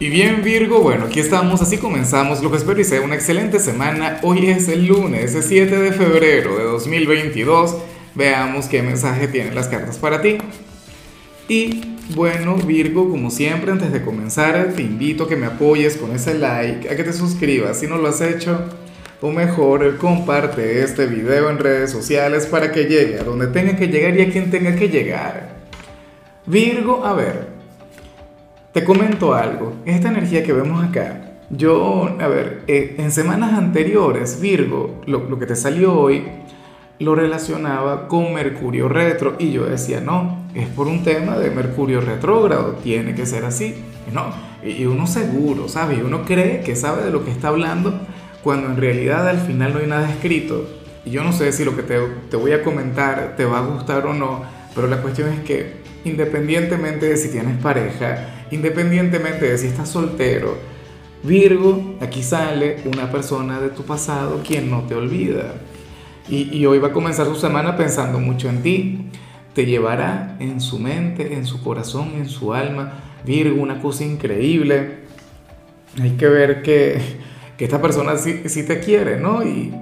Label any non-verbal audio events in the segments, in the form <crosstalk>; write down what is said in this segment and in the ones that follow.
Y bien Virgo, bueno, aquí estamos, así comenzamos, lo que espero y sea una excelente semana. Hoy es el lunes, es 7 de febrero de 2022. Veamos qué mensaje tienen las cartas para ti. Y bueno Virgo, como siempre, antes de comenzar, te invito a que me apoyes con ese like, a que te suscribas si no lo has hecho. O mejor, comparte este video en redes sociales para que llegue a donde tenga que llegar y a quien tenga que llegar. Virgo, a ver, te comento algo, esta energía que vemos acá, yo, a ver, eh, en semanas anteriores, Virgo, lo, que te salió hoy, lo relacionaba con Mercurio retro y yo decía, no, es por un tema de Mercurio retrógrado, tiene que ser así. No, y uno seguro, ¿sabe? Y uno cree que sabe de lo que está hablando cuando en realidad al final no hay nada escrito. Y yo no sé si lo que te, te voy a comentar te va a gustar o no, pero la cuestión es que independientemente de si tienes pareja, independientemente de si estás soltero, Virgo, aquí sale una persona de tu pasado quien no te olvida. Y, hoy va a comenzar su semana pensando mucho en ti. Te llevará en su mente, en su corazón, en su alma. Virgo, una cosa increíble. Hay que ver que, que esta persona sí, sí te quiere, ¿no? Y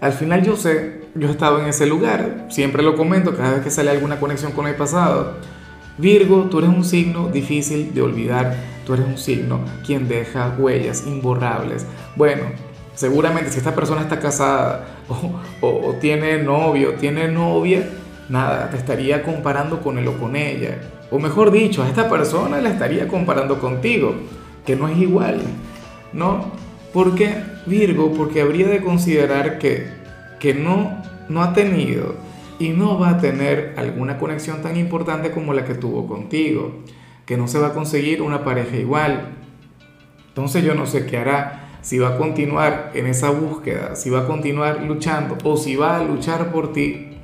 al final yo sé yo he estado en ese lugar, siempre lo comento cada vez que sale alguna conexión con el pasado. Virgo, tú eres un signo difícil de olvidar, tú eres un signo quien deja huellas imborrables. Bueno, seguramente si esta persona está casada <laughs> o, tiene novio, tiene novia, nada, te estaría comparando con él o con ella. O mejor dicho, a esta persona la estaría comparando contigo, que no es igual, ¿no? ¿Por qué Virgo? Porque habría de considerar que que no, no ha tenido y no va a tener alguna conexión tan importante como la que tuvo contigo, que no se va a conseguir una pareja igual. Entonces yo no sé qué hará, si va a continuar en esa búsqueda, si va a continuar luchando o si va a luchar por ti.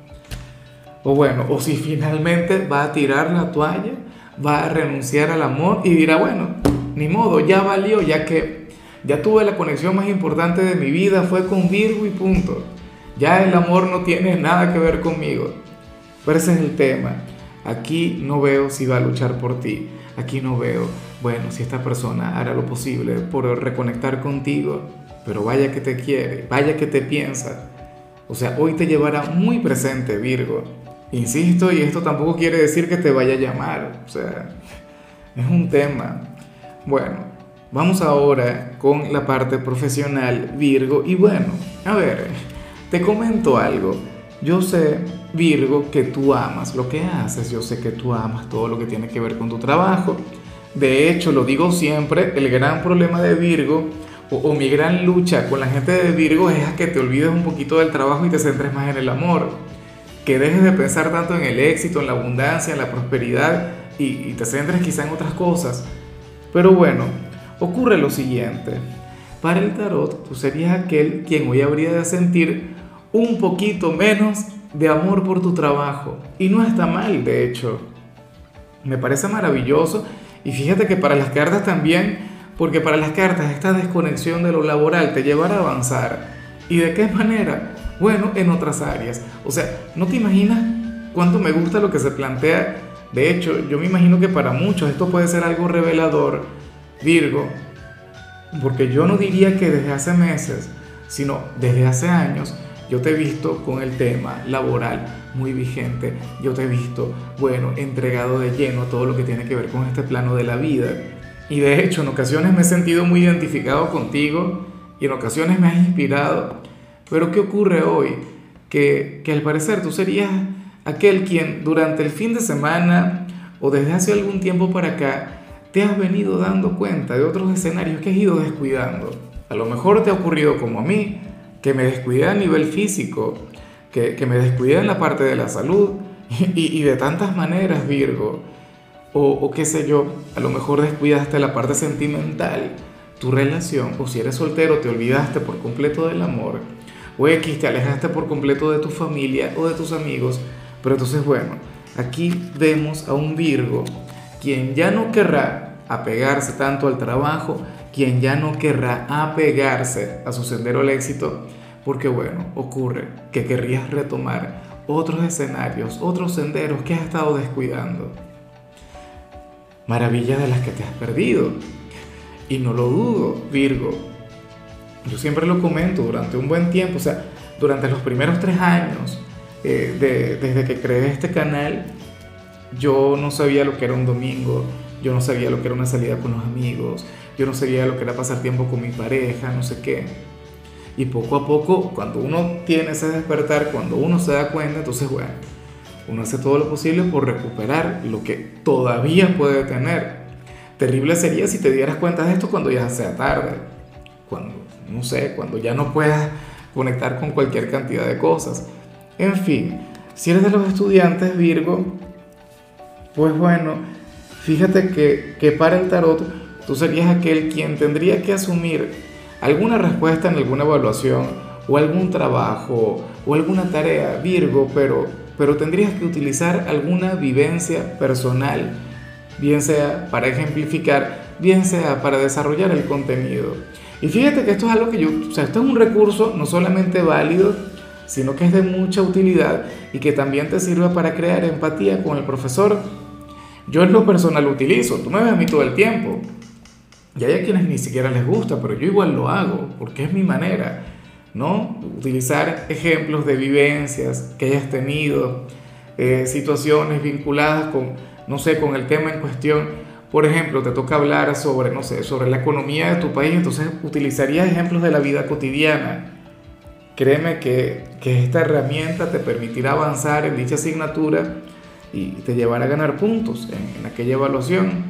O bueno, o si finalmente va a tirar la toalla, va a renunciar al amor y dirá, bueno, ni modo, ya valió, ya que ya tuve la conexión más importante de mi vida, fue con Virgo y punto. Ya el amor no tiene nada que ver conmigo. Pero ese es el tema. Aquí no veo si va a luchar por ti. Aquí no veo, bueno, si esta persona hará lo posible por reconectar contigo. Pero vaya que te quiere, vaya que te piensa. O sea, hoy te llevará muy presente Virgo. Insisto, y esto tampoco quiere decir que te vaya a llamar. O sea, es un tema. Bueno, vamos ahora con la parte profesional Virgo. Y bueno, a ver, te comento algo. Yo sé, Virgo, que tú amas lo que haces. Yo sé que tú amas todo lo que tiene que ver con tu trabajo. De hecho, lo digo siempre, el gran problema de Virgo o, mi gran lucha con la gente de Virgo es a que te olvides un poquito del trabajo y te centres más en el amor. Que dejes de pensar tanto en el éxito, en la abundancia, en la prosperidad y, y te centres quizá en otras cosas. Pero bueno, ocurre lo siguiente. Para el tarot, tú serías aquel quien hoy habría de sentir un poquito menos de amor por tu trabajo. Y no está mal, de hecho. Me parece maravilloso. Y fíjate que para las cartas también, porque para las cartas esta desconexión de lo laboral te llevará a avanzar. ¿Y de qué manera? Bueno, en otras áreas. O sea, ¿no te imaginas cuánto me gusta lo que se plantea? De hecho, yo me imagino que para muchos esto puede ser algo revelador, Virgo, porque yo no diría que desde hace meses, sino desde hace años, yo te he visto con el tema laboral muy vigente. Yo te he visto, bueno, entregado de lleno a todo lo que tiene que ver con este plano de la vida. Y de hecho, en ocasiones me he sentido muy identificado contigo y en ocasiones me has inspirado. Pero ¿qué ocurre hoy? Que, que al parecer tú serías aquel quien durante el fin de semana o desde hace algún tiempo para acá te has venido dando cuenta de otros escenarios que has ido descuidando. A lo mejor te ha ocurrido como a mí, que me descuidé a nivel físico, que, que me descuidé en la parte de la salud <laughs> y, y de tantas maneras, Virgo. O, o, qué sé yo, a lo mejor descuidaste la parte sentimental, tu relación, o si eres soltero te olvidaste por completo del amor, o X te alejaste por completo de tu familia o de tus amigos, pero entonces bueno, aquí vemos a un Virgo quien ya no querrá apegarse tanto al trabajo, quien ya no querrá apegarse a su sendero al éxito, porque bueno, ocurre que querrías retomar otros escenarios, otros senderos que has estado descuidando. Maravillas de las que te has perdido. Y no lo dudo, Virgo. Yo siempre lo comento durante un buen tiempo, o sea, durante los primeros tres años, eh, de, desde que creé este canal, yo no sabía lo que era un domingo, yo no sabía lo que era una salida con los amigos, yo no sabía lo que era pasar tiempo con mi pareja, no sé qué. Y poco a poco, cuando uno tiene ese despertar, cuando uno se da cuenta, entonces, bueno, uno hace todo lo posible por recuperar lo que todavía puede tener. Terrible sería si te dieras cuenta de esto cuando ya sea tarde, cuando, no sé, cuando ya no puedas conectar con cualquier cantidad de cosas. En fin, si eres de los estudiantes Virgo, pues bueno, fíjate que, que para el tarot tú serías aquel quien tendría que asumir alguna respuesta en alguna evaluación o algún trabajo o alguna tarea Virgo, pero, pero tendrías que utilizar alguna vivencia personal, bien sea para ejemplificar, bien sea para desarrollar el contenido. Y fíjate que esto es algo que yo, o sea, esto es un recurso no solamente válido, sino que es de mucha utilidad y que también te sirve para crear empatía con el profesor. Yo en lo personal lo utilizo, tú me ves a mí todo el tiempo. Y hay a quienes ni siquiera les gusta, pero yo igual lo hago, porque es mi manera, ¿no? Utilizar ejemplos de vivencias que hayas tenido, eh, situaciones vinculadas con, no sé, con el tema en cuestión por ejemplo, te toca hablar sobre, no sé, sobre la economía de tu país, entonces utilizarías ejemplos de la vida cotidiana. Créeme que, que esta herramienta te permitirá avanzar en dicha asignatura y te llevará a ganar puntos en, en aquella evaluación.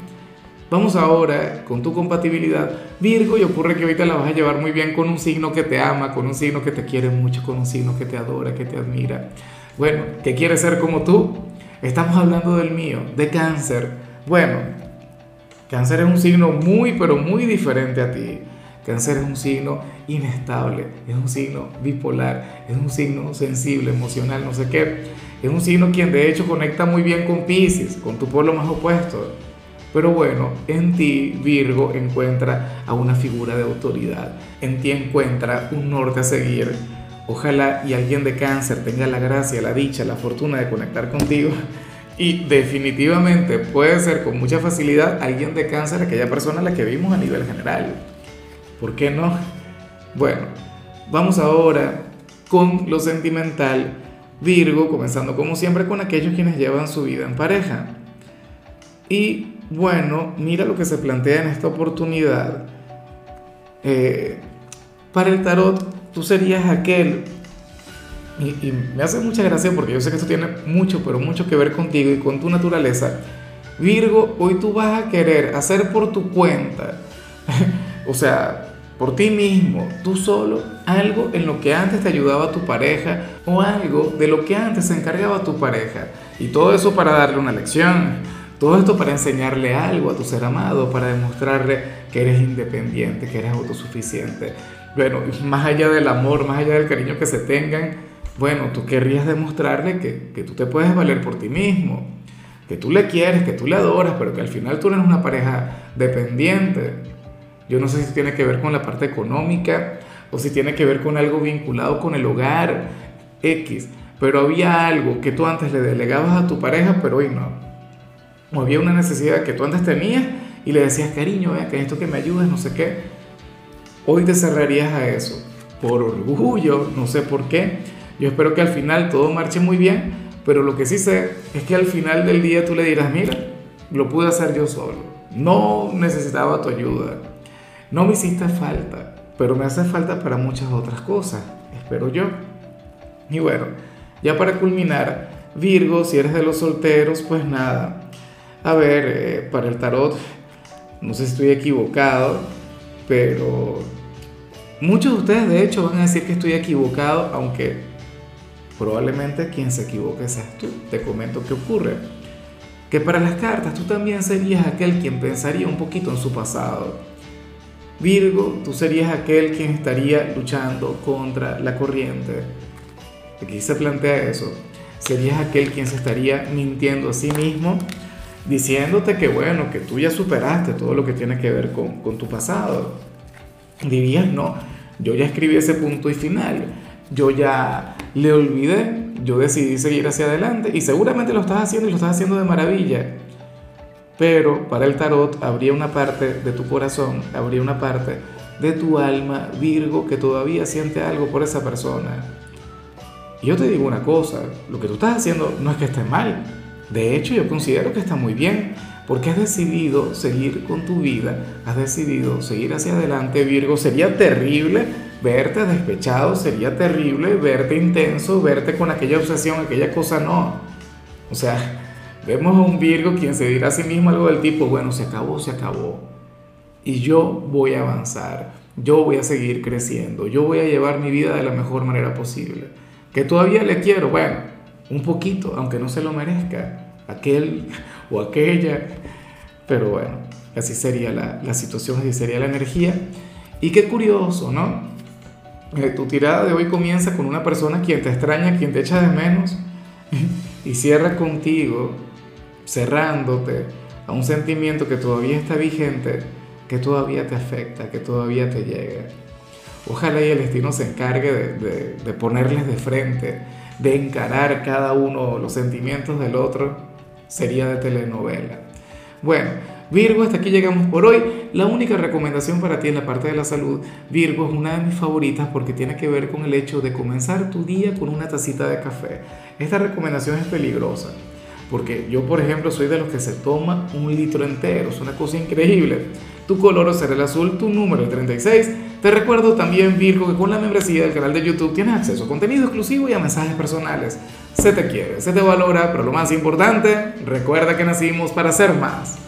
Vamos ahora con tu compatibilidad. Virgo, y ocurre que ahorita la vas a llevar muy bien con un signo que te ama, con un signo que te quiere mucho, con un signo que te adora, que te admira. Bueno, que quiere ser como tú. Estamos hablando del mío, de cáncer. Bueno, Cáncer es un signo muy, pero muy diferente a ti. Cáncer es un signo inestable, es un signo bipolar, es un signo sensible, emocional, no sé qué. Es un signo quien de hecho conecta muy bien con Pisces, con tu pueblo más opuesto. Pero bueno, en ti, Virgo, encuentra a una figura de autoridad. En ti encuentra un norte a seguir. Ojalá y alguien de cáncer tenga la gracia, la dicha, la fortuna de conectar contigo y definitivamente puede ser con mucha facilidad alguien de cáncer, aquella persona a la que vimos a nivel general. ¿Por qué no? Bueno, vamos ahora con lo sentimental. Virgo, comenzando como siempre con aquellos quienes llevan su vida en pareja. Y bueno, mira lo que se plantea en esta oportunidad. Eh, para el tarot, tú serías aquel y, me hace mucha gracia porque yo sé que esto tiene mucho, pero mucho que ver contigo y con tu naturaleza. Virgo, hoy tú vas a querer hacer por tu cuenta, <laughs> o sea, por ti mismo, tú solo, algo en lo que antes te ayudaba tu pareja o algo de lo que antes se encargaba tu pareja. Y todo eso para darle una lección. Todo esto para enseñarle algo a tu ser amado, para demostrarle que eres independiente, que eres autosuficiente. Bueno, más allá del amor, más allá del cariño que se tengan, bueno, tú querrías demostrarle que, que tú te puedes valer por ti mismo, que tú le quieres, que tú le adoras, pero que al final tú eres una pareja dependiente. Yo no sé si tiene que ver con la parte económica o si tiene que ver con algo vinculado con el hogar X, pero había algo que tú antes le delegabas a tu pareja, pero hoy no. O había una necesidad que tú antes tenías y le decías, cariño, vea que esto que me ayudes, no sé qué. Hoy te cerrarías a eso, por orgullo, no sé por qué. Yo espero que al final todo marche muy bien, pero lo que sí sé es que al final del día tú le dirás, mira, lo pude hacer yo solo, no necesitaba tu ayuda, no me hiciste falta, pero me hace falta para muchas otras cosas, espero yo. Y bueno, ya para culminar, Virgo, si eres de los solteros, pues nada, a ver, eh, para el tarot, no sé si estoy equivocado, pero muchos de ustedes de hecho van a decir que estoy equivocado, aunque probablemente quien se equivoque seas tú. Te comento qué ocurre. Que para las cartas tú también serías aquel quien pensaría un poquito en su pasado. Virgo, tú serías aquel quien estaría luchando contra la corriente. Aquí se plantea eso. Serías aquel quien se estaría mintiendo a sí mismo, diciéndote que bueno, que tú ya superaste todo lo que tiene que ver con, tu pasado. Dirías, no, yo ya escribí ese punto y final yo ya le olvidé, yo decidí seguir hacia adelante y seguramente lo estás haciendo y lo estás haciendo de maravilla. Pero para el tarot habría una parte de tu corazón, habría una parte de tu alma, Virgo, que todavía siente algo por esa persona. Y yo te digo una cosa, lo que tú estás haciendo no es que esté mal, de hecho yo considero que está muy bien, porque has decidido seguir con tu vida, has decidido seguir hacia adelante, Virgo. Sería terrible verte despechado, sería terrible verte intenso, verte con aquella obsesión, aquella cosa no. O sea, vemos a un Virgo quien se dirá a sí mismo algo del tipo, bueno, se acabó, se acabó. Y yo voy a avanzar, yo voy a seguir creciendo, yo voy a llevar mi vida de la mejor manera posible. Que todavía le quiero, bueno, un poquito, aunque no se lo merezca, aquel <laughs> o aquella. Pero bueno, así sería la, la situación, así sería la energía. Y qué curioso, ¿no? Eh, tu tirada de hoy comienza con una persona quien te extraña, quien te echa de menos, <laughs> y cierra contigo, cerrándote a un sentimiento que todavía está vigente, que todavía te afecta, que todavía te llega. Ojalá y el destino se encargue de, de, ponerles de frente, de encarar cada uno los sentimientos del otro, sería de telenovela. Bueno, Virgo, hasta aquí llegamos por hoy. La única recomendación para ti en la parte de la salud, Virgo, es una de mis favoritas porque tiene que ver con el hecho de comenzar tu día con una tacita de café. Esta recomendación es peligrosa porque yo, por ejemplo, soy de los que se toma un litro entero, es una cosa increíble. Tu color será el azul, tu número el 36. Te recuerdo también, Virgo, que con la membresía del canal de YouTube tienes acceso a contenido exclusivo y a mensajes personales. Se te quiere, se te valora, pero lo más importante, recuerda que nacimos para ser más.